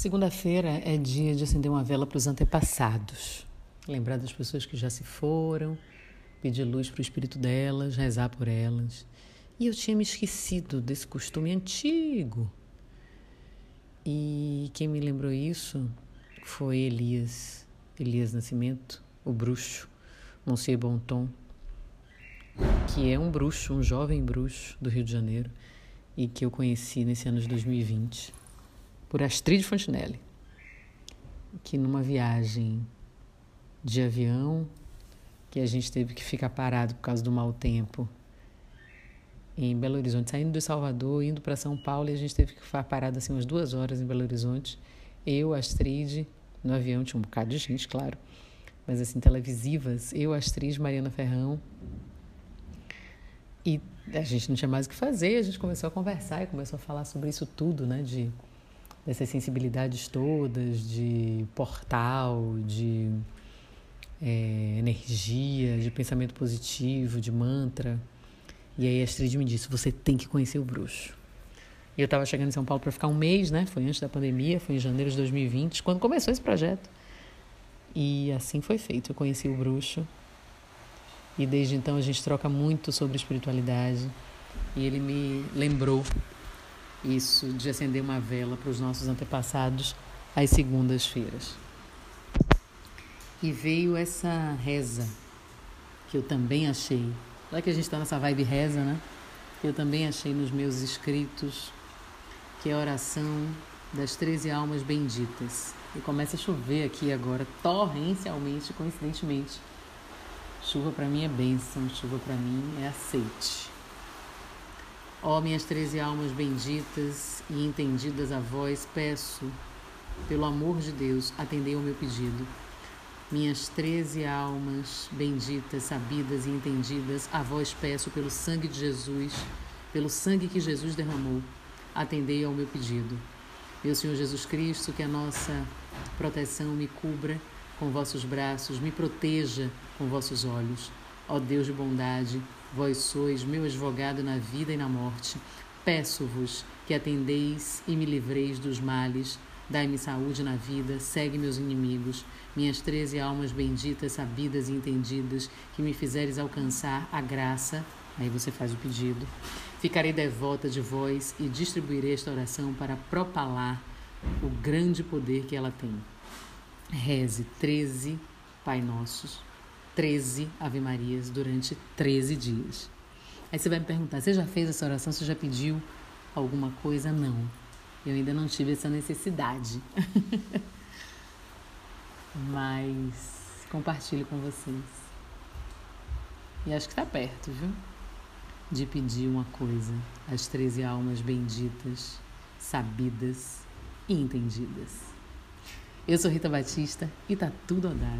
Segunda-feira é dia de acender uma vela para os antepassados, lembrar das pessoas que já se foram, pedir luz para o espírito delas, rezar por elas. E eu tinha me esquecido desse costume antigo. E quem me lembrou isso foi Elias, Elias Nascimento, o bruxo, Monsieur Bonton, que é um bruxo, um jovem bruxo do Rio de Janeiro e que eu conheci nesse ano de 2020 por Astrid Fontenelle, que numa viagem de avião, que a gente teve que ficar parado por causa do mau tempo em Belo Horizonte, saindo de Salvador, indo para São Paulo, e a gente teve que ficar parado assim umas duas horas em Belo Horizonte. Eu, Astrid, no avião tinha um bocado de gente, claro, mas assim, televisivas, eu, Astrid, Mariana Ferrão. E a gente não tinha mais o que fazer, a gente começou a conversar e começou a falar sobre isso tudo, né? De dessas sensibilidades todas de portal, de é, energia, de pensamento positivo, de mantra. E aí a Astrid me disse: você tem que conhecer o bruxo. E eu estava chegando em São Paulo para ficar um mês, né? Foi antes da pandemia, foi em janeiro de 2020, quando começou esse projeto. E assim foi feito. Eu conheci o bruxo. E desde então a gente troca muito sobre espiritualidade. E ele me lembrou isso de acender uma vela para os nossos antepassados às segundas-feiras. E veio essa reza, que eu também achei, já que a gente está nessa vibe reza, né? Eu também achei nos meus escritos, que é a oração das 13 almas benditas. E começa a chover aqui agora, torrencialmente, coincidentemente. Chuva para mim é bênção, chuva para mim é aceite. Ó minhas treze almas benditas e entendidas a vós, peço, pelo amor de Deus, atendei ao meu pedido. Minhas treze almas benditas, sabidas e entendidas, a vós peço pelo sangue de Jesus, pelo sangue que Jesus derramou, atendei ao meu pedido. Meu Senhor Jesus Cristo, que a nossa proteção me cubra com vossos braços, me proteja com vossos olhos. Ó Deus de bondade, Vós sois meu advogado na vida e na morte. Peço-vos que atendeis e me livreis dos males. Dai-me saúde na vida, segue meus inimigos, minhas treze almas benditas, sabidas e entendidas, que me fizeres alcançar a graça. Aí você faz o pedido. Ficarei devota de vós e distribuirei esta oração para propalar o grande poder que ela tem. Reze treze Pai Nossos 13 Ave Marias durante 13 dias. Aí você vai me perguntar: você já fez essa oração? Você já pediu alguma coisa? Não. Eu ainda não tive essa necessidade. Mas compartilho com vocês. E acho que está perto, viu? De pedir uma coisa às 13 almas benditas, sabidas e entendidas. Eu sou Rita Batista e tá tudo a dar.